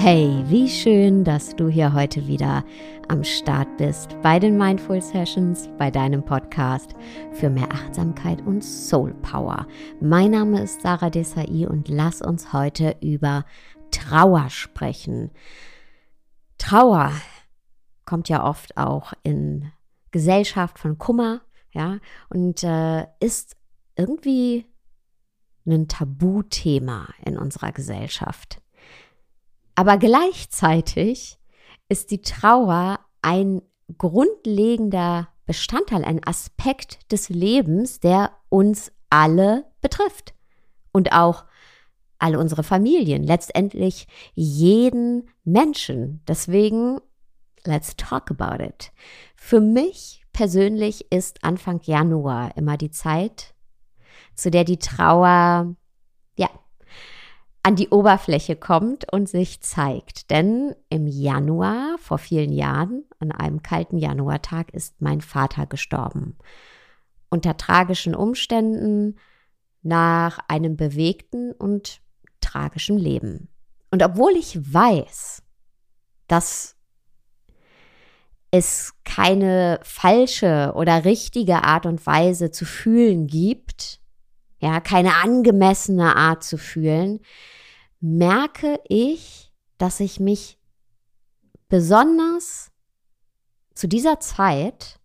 Hey, wie schön, dass du hier heute wieder am Start bist bei den Mindful Sessions, bei deinem Podcast für mehr Achtsamkeit und Soul Power. Mein Name ist Sarah Desai und lass uns heute über Trauer sprechen. Trauer kommt ja oft auch in Gesellschaft von Kummer, ja, und äh, ist irgendwie ein Tabuthema in unserer Gesellschaft. Aber gleichzeitig ist die Trauer ein grundlegender Bestandteil, ein Aspekt des Lebens, der uns alle betrifft. Und auch alle unsere Familien, letztendlich jeden Menschen. Deswegen, let's talk about it. Für mich persönlich ist Anfang Januar immer die Zeit, zu der die Trauer, an die Oberfläche kommt und sich zeigt. Denn im Januar, vor vielen Jahren, an einem kalten Januartag, ist mein Vater gestorben. Unter tragischen Umständen, nach einem bewegten und tragischen Leben. Und obwohl ich weiß, dass es keine falsche oder richtige Art und Weise zu fühlen gibt, ja, keine angemessene Art zu fühlen, merke ich, dass ich mich besonders zu dieser Zeit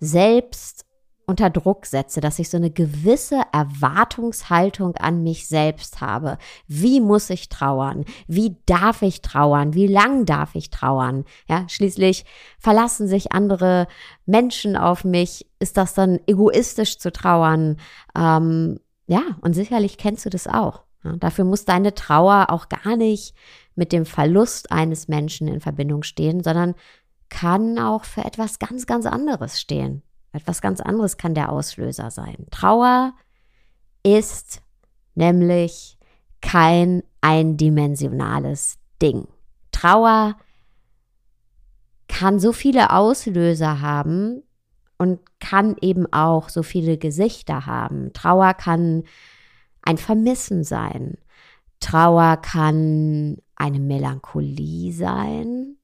selbst unter Druck setze, dass ich so eine gewisse Erwartungshaltung an mich selbst habe. Wie muss ich trauern? Wie darf ich trauern? Wie lang darf ich trauern? Ja, schließlich verlassen sich andere Menschen auf mich. Ist das dann egoistisch zu trauern? Ähm, ja, und sicherlich kennst du das auch. Ja, dafür muss deine Trauer auch gar nicht mit dem Verlust eines Menschen in Verbindung stehen, sondern kann auch für etwas ganz, ganz anderes stehen. Etwas ganz anderes kann der Auslöser sein. Trauer ist nämlich kein eindimensionales Ding. Trauer kann so viele Auslöser haben und kann eben auch so viele Gesichter haben. Trauer kann ein Vermissen sein. Trauer kann eine Melancholie sein.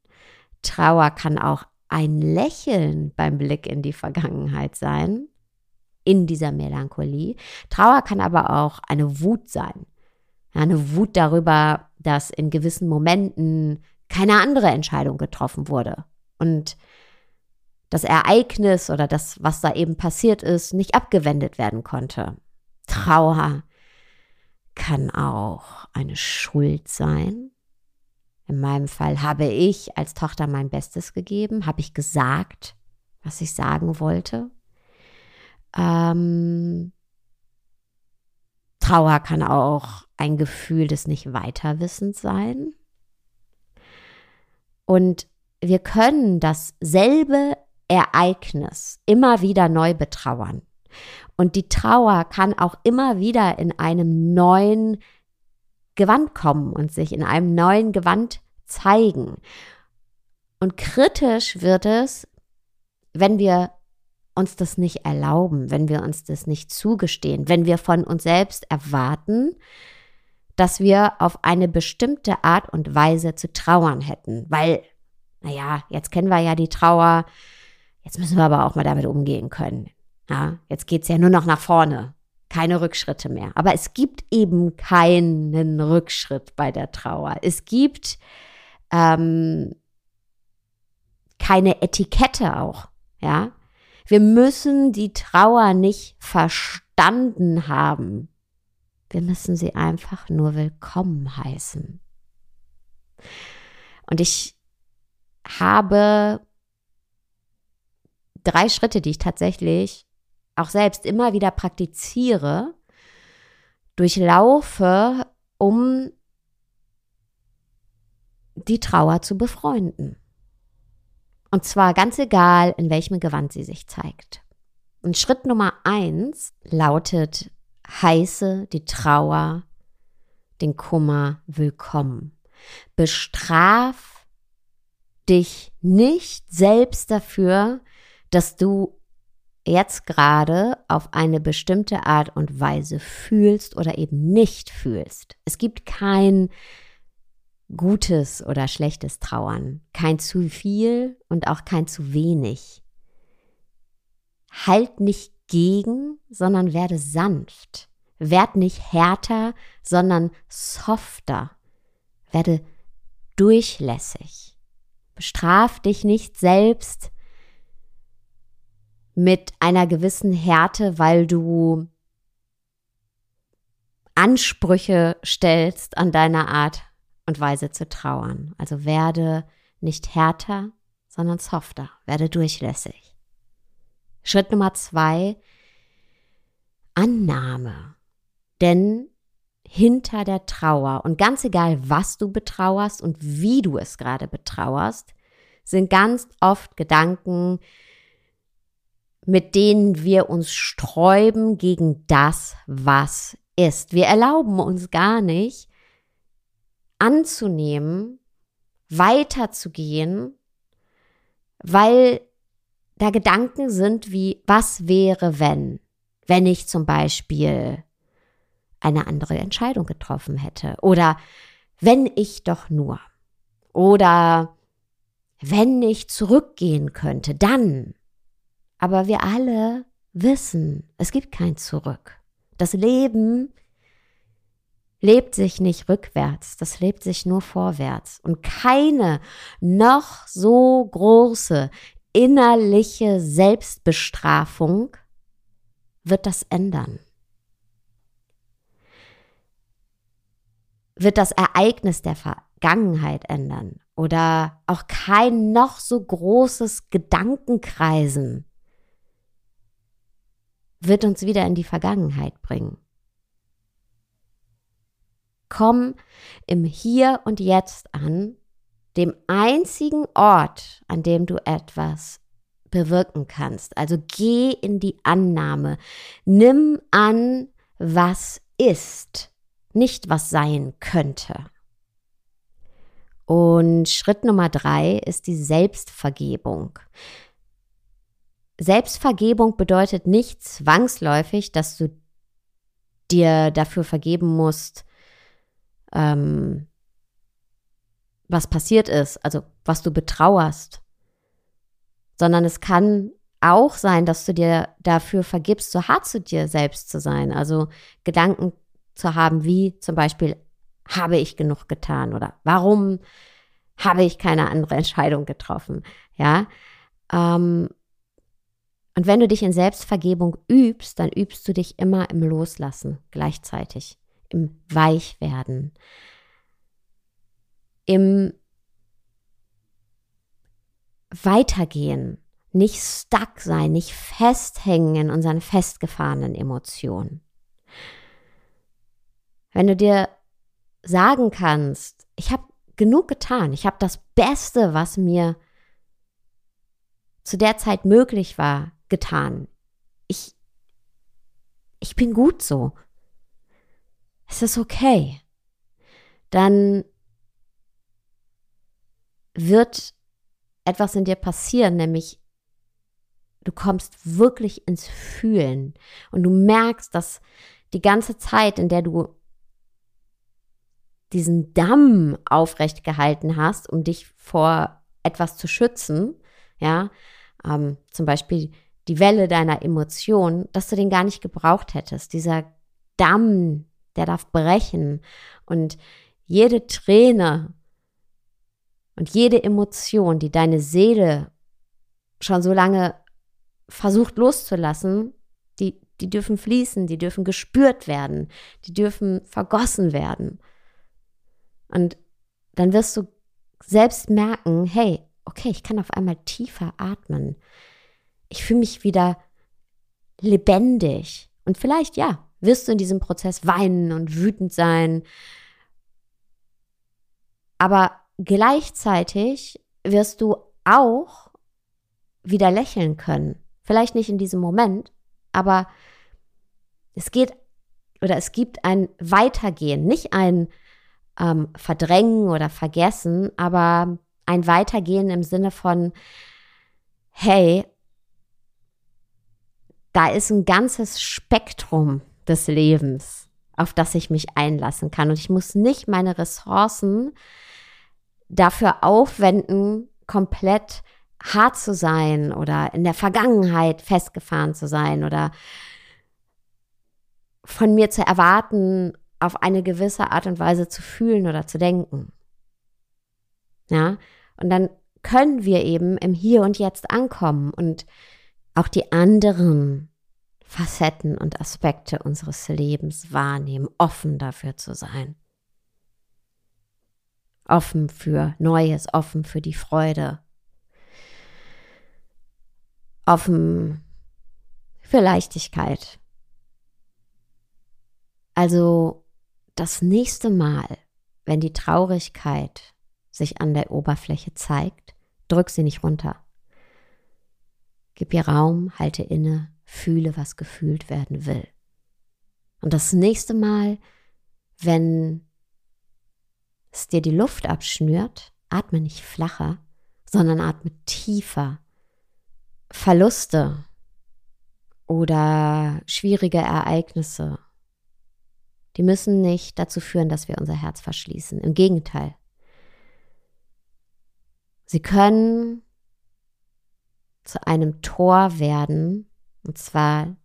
Trauer kann auch ein Lächeln beim Blick in die Vergangenheit sein, in dieser Melancholie. Trauer kann aber auch eine Wut sein. Eine Wut darüber, dass in gewissen Momenten keine andere Entscheidung getroffen wurde und das Ereignis oder das, was da eben passiert ist, nicht abgewendet werden konnte. Trauer kann auch eine Schuld sein. In meinem Fall habe ich als Tochter mein Bestes gegeben, habe ich gesagt, was ich sagen wollte. Ähm, Trauer kann auch ein Gefühl des Nicht-Weiterwissens sein. Und wir können dasselbe Ereignis immer wieder neu betrauern. Und die Trauer kann auch immer wieder in einem neuen Gewand kommen und sich in einem neuen Gewand zeigen. Und kritisch wird es, wenn wir uns das nicht erlauben, wenn wir uns das nicht zugestehen, wenn wir von uns selbst erwarten, dass wir auf eine bestimmte Art und Weise zu trauern hätten. Weil, naja, jetzt kennen wir ja die Trauer, jetzt müssen wir aber auch mal damit umgehen können. Ja, jetzt geht's ja nur noch nach vorne. Keine Rückschritte mehr. Aber es gibt eben keinen Rückschritt bei der Trauer. Es gibt ähm, keine Etikette auch. Ja, wir müssen die Trauer nicht verstanden haben. Wir müssen sie einfach nur willkommen heißen. Und ich habe drei Schritte, die ich tatsächlich auch selbst immer wieder praktiziere, durchlaufe, um die Trauer zu befreunden. Und zwar ganz egal, in welchem Gewand sie sich zeigt. Und Schritt Nummer eins lautet, heiße die Trauer, den Kummer willkommen. Bestraf dich nicht selbst dafür, dass du jetzt gerade auf eine bestimmte Art und Weise fühlst oder eben nicht fühlst. Es gibt kein gutes oder schlechtes Trauern, kein zu viel und auch kein zu wenig. Halt nicht gegen, sondern werde sanft. Werd nicht härter, sondern softer. Werde durchlässig. Bestraf dich nicht selbst mit einer gewissen Härte, weil du Ansprüche stellst an deiner Art und Weise zu trauern. Also werde nicht härter, sondern softer, werde durchlässig. Schritt Nummer zwei, Annahme. Denn hinter der Trauer und ganz egal, was du betrauerst und wie du es gerade betrauerst, sind ganz oft Gedanken, mit denen wir uns sträuben gegen das, was ist. Wir erlauben uns gar nicht anzunehmen, weiterzugehen, weil da Gedanken sind wie, was wäre, wenn, wenn ich zum Beispiel eine andere Entscheidung getroffen hätte oder wenn ich doch nur oder wenn ich zurückgehen könnte, dann. Aber wir alle wissen, es gibt kein Zurück. Das Leben lebt sich nicht rückwärts, das lebt sich nur vorwärts. Und keine noch so große innerliche Selbstbestrafung wird das ändern. Wird das Ereignis der Vergangenheit ändern oder auch kein noch so großes Gedankenkreisen wird uns wieder in die Vergangenheit bringen. Komm im Hier und Jetzt an, dem einzigen Ort, an dem du etwas bewirken kannst. Also geh in die Annahme. Nimm an, was ist, nicht was sein könnte. Und Schritt Nummer drei ist die Selbstvergebung. Selbstvergebung bedeutet nicht zwangsläufig, dass du dir dafür vergeben musst, ähm, was passiert ist, also was du betrauerst, sondern es kann auch sein, dass du dir dafür vergibst, so hart zu dir selbst zu sein, also Gedanken zu haben, wie zum Beispiel, habe ich genug getan oder warum habe ich keine andere Entscheidung getroffen, ja, ähm, und wenn du dich in Selbstvergebung übst, dann übst du dich immer im Loslassen gleichzeitig, im Weichwerden, im Weitergehen, nicht stuck sein, nicht festhängen in unseren festgefahrenen Emotionen. Wenn du dir sagen kannst, ich habe genug getan, ich habe das Beste, was mir zu der Zeit möglich war, getan. Ich, ich bin gut so. Es ist okay. Dann wird etwas in dir passieren, nämlich du kommst wirklich ins Fühlen und du merkst, dass die ganze Zeit, in der du diesen Damm aufrecht gehalten hast, um dich vor etwas zu schützen, ja, ähm, zum Beispiel die Welle deiner Emotionen, dass du den gar nicht gebraucht hättest. Dieser Damm, der darf brechen und jede Träne und jede Emotion, die deine Seele schon so lange versucht loszulassen, die, die dürfen fließen, die dürfen gespürt werden, die dürfen vergossen werden. Und dann wirst du selbst merken, hey, okay, ich kann auf einmal tiefer atmen ich fühle mich wieder lebendig. Und vielleicht, ja, wirst du in diesem Prozess weinen und wütend sein. Aber gleichzeitig wirst du auch wieder lächeln können. Vielleicht nicht in diesem Moment, aber es geht oder es gibt ein Weitergehen, nicht ein ähm, Verdrängen oder Vergessen, aber ein Weitergehen im Sinne von, hey, da ist ein ganzes Spektrum des Lebens, auf das ich mich einlassen kann. Und ich muss nicht meine Ressourcen dafür aufwenden, komplett hart zu sein oder in der Vergangenheit festgefahren zu sein oder von mir zu erwarten, auf eine gewisse Art und Weise zu fühlen oder zu denken. Ja, und dann können wir eben im Hier und Jetzt ankommen und auch die anderen Facetten und Aspekte unseres Lebens wahrnehmen, offen dafür zu sein. Offen für Neues, offen für die Freude. Offen für Leichtigkeit. Also das nächste Mal, wenn die Traurigkeit sich an der Oberfläche zeigt, drück sie nicht runter. Gib ihr Raum, halte inne, fühle, was gefühlt werden will. Und das nächste Mal, wenn es dir die Luft abschnürt, atme nicht flacher, sondern atme tiefer. Verluste oder schwierige Ereignisse, die müssen nicht dazu führen, dass wir unser Herz verschließen. Im Gegenteil. Sie können zu einem Tor werden, und zwar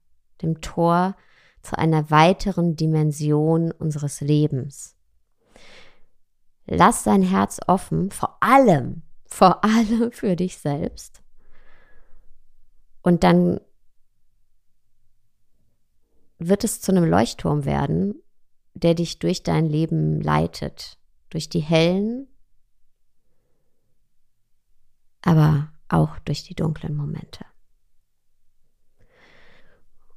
dem Tor zu einer weiteren Dimension unseres Lebens. Lass dein Herz offen, vor allem, vor allem für dich selbst. Und dann wird es zu einem Leuchtturm werden, der dich durch dein Leben leitet, durch die hellen, aber auch durch die dunklen Momente.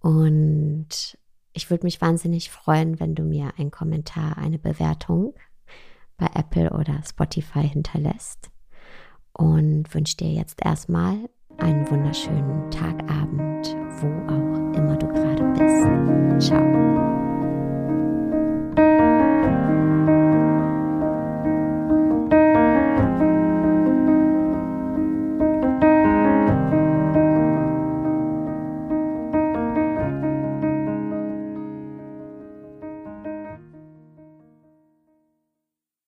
Und ich würde mich wahnsinnig freuen, wenn du mir einen Kommentar, eine Bewertung bei Apple oder Spotify hinterlässt. Und wünsche dir jetzt erstmal einen wunderschönen Tagabend, wo auch immer du gerade bist. Ciao.